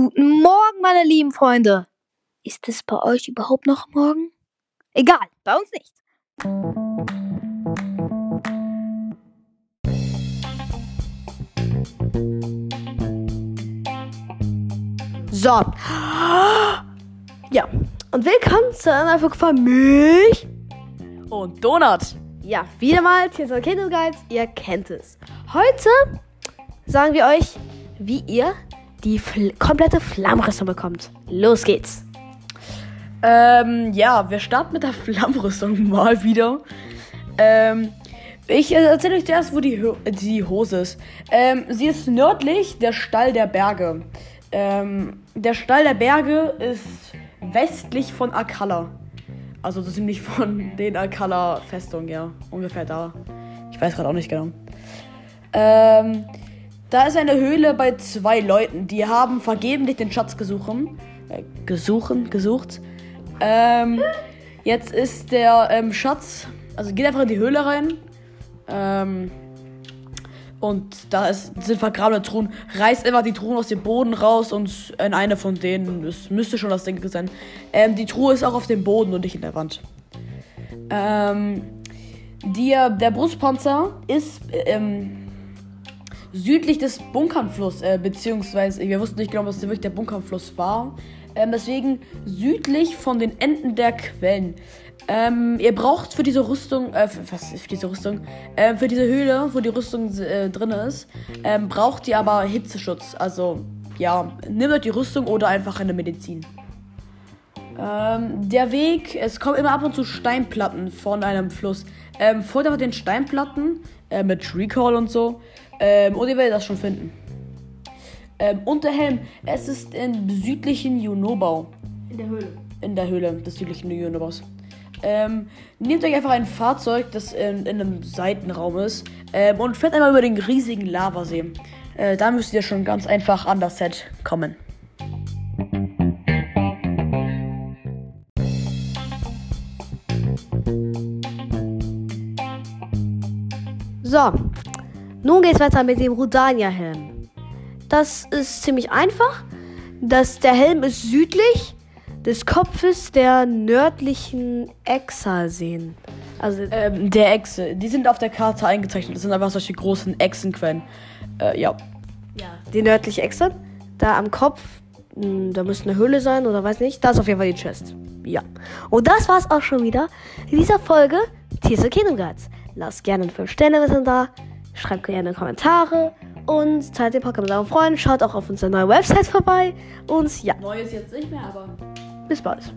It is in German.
Guten Morgen, meine lieben Freunde. Ist es bei euch überhaupt noch morgen? Egal, bei uns nicht. So. Ja. Und willkommen zu einer Folge von mich. Und Donut. Ja, wieder mal TSL Kingdom Guides. Ihr kennt es. Heute sagen wir euch, wie ihr die fl komplette Flammrüstung bekommt. Los geht's. Ähm, ja, wir starten mit der Flammrüstung mal wieder. Ähm, ich erzähle euch zuerst, wo die, Ho die Hose ist. Ähm, sie ist nördlich der Stall der Berge. Ähm, der Stall der Berge ist westlich von Akalla. Also so ziemlich von den Akalla Festung, ja. Ungefähr da. Ich weiß gerade auch nicht genau. Ähm, da ist eine Höhle bei zwei Leuten. Die haben vergeblich den Schatz gesuchen. Äh, gesuchen, gesucht. Ähm, jetzt ist der ähm, Schatz. Also geht einfach in die Höhle rein. Ähm, und da ist, sind vergrabene Truhen. Reißt einfach die Truhen aus dem Boden raus und in eine von denen, das müsste schon das Ding sein. Ähm, die Truhe ist auch auf dem Boden und nicht in der Wand. Ähm, die, der Brustpanzer ist ähm, südlich des Bunkernfluss, äh, beziehungsweise wir wussten nicht genau, was wirklich der Bunkernfluss war. Ähm, deswegen südlich von den Enden der Quellen. Ähm, ihr braucht für diese Rüstung, äh, für, was für diese Rüstung, äh, für diese Höhle, wo die Rüstung äh, drin ist, ähm, braucht ihr aber Hitzeschutz. Also, ja, nehmt euch die Rüstung oder einfach eine Medizin. Ähm, der Weg, es kommen immer ab und zu Steinplatten von einem Fluss. Ähm, folgt einfach den Steinplatten äh, mit Recall und so. Ähm, und ihr werdet das schon finden. Ähm, und der Helm, es ist im südlichen Junobau. In der Höhle. In der Höhle des südlichen Junobaus. Ähm, nehmt euch einfach ein Fahrzeug, das in, in einem Seitenraum ist, ähm, und fährt einmal über den riesigen Lavasee. Äh, da müsst ihr schon ganz einfach an das Set kommen. So, nun geht's weiter mit dem Rudania-Helm. Das ist ziemlich einfach. Das, der Helm ist südlich des Kopfes der nördlichen Exalseen. Also ähm, der Echse. Die sind auf der Karte eingezeichnet. Das sind einfach solche großen Echsenquellen. Äh, ja. Ja. Die nördliche Echse. Da am Kopf, mh, da müsste eine Höhle sein oder weiß nicht. Da ist auf jeden Fall die Chest. Ja. Und das war's auch schon wieder in dieser Folge Teaser Kingdom Guides. Lasst gerne 5 Sterne wissen da. Schreibt gerne Kommentare und teilt den Podcast mit euren Freunden. Schaut auch auf unserer neuen Website vorbei. Und ja, Neu ist jetzt nicht mehr, aber. bis bald.